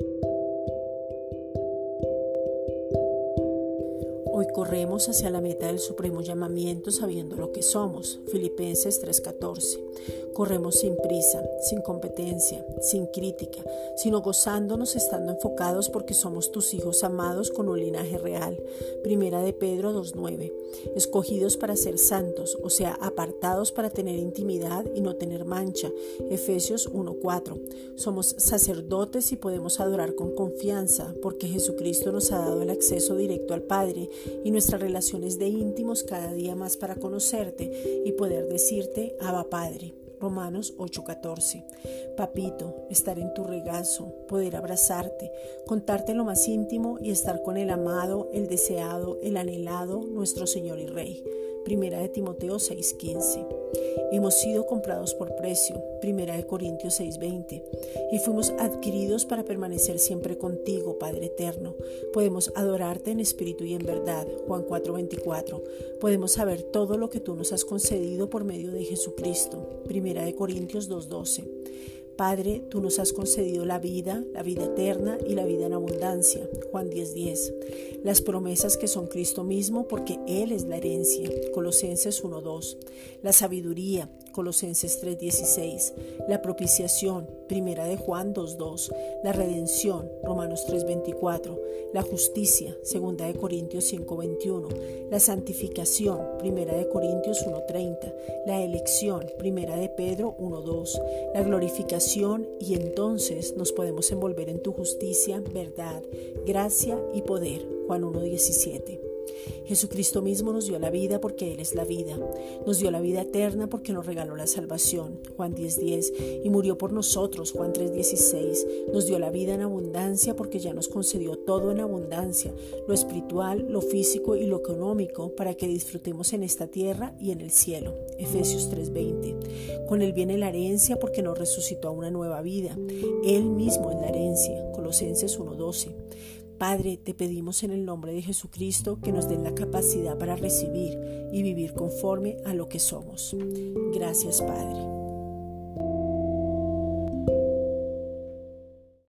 Thank you. Hoy corremos hacia la meta del supremo llamamiento sabiendo lo que somos. Filipenses 3:14. Corremos sin prisa, sin competencia, sin crítica, sino gozándonos estando enfocados porque somos tus hijos amados con un linaje real. Primera de Pedro 2:9. Escogidos para ser santos, o sea, apartados para tener intimidad y no tener mancha. Efesios 1:4. Somos sacerdotes y podemos adorar con confianza porque Jesucristo nos ha dado el acceso directo al Padre y nuestras relaciones de íntimos cada día más para conocerte y poder decirte, Abba Padre. Romanos 8:14. Papito, estar en tu regazo, poder abrazarte, contarte lo más íntimo y estar con el amado, el deseado, el anhelado, nuestro Señor y Rey. Primera de Timoteo 6:15. Hemos sido comprados por precio, Primera de Corintios 6:20, y fuimos adquiridos para permanecer siempre contigo, Padre eterno. Podemos adorarte en espíritu y en verdad, Juan 4:24. Podemos saber todo lo que tú nos has concedido por medio de Jesucristo, Primera de Corintios 2:12. Padre, tú nos has concedido la vida, la vida eterna y la vida en abundancia. Juan 10:10. Las promesas que son Cristo mismo porque Él es la herencia. Colosenses 1:2. La sabiduría. Colosenses 3:16. La propiciación. Primera de Juan 2:2. La redención. Romanos 3:24. La justicia. Segunda de Corintios 5:21. La santificación. Primera de Corintios 1:30. La elección. Primera de Pedro 1:2. La glorificación y entonces nos podemos envolver en tu justicia, verdad, gracia y poder. Juan 1.17. Jesucristo mismo nos dio la vida porque Él es la vida. Nos dio la vida eterna porque nos regaló la salvación. Juan 10:10. y murió por nosotros. Juan 3:16. Nos dio la vida en abundancia porque ya nos concedió todo en abundancia, lo espiritual, lo físico y lo económico, para que disfrutemos en esta tierra y en el cielo. Efesios 3:20. Con Él viene la herencia porque nos resucitó a una nueva vida. Él mismo es la herencia. Colosenses 1:12. Padre, te pedimos en el nombre de Jesucristo que nos den la capacidad para recibir y vivir conforme a lo que somos. Gracias, Padre.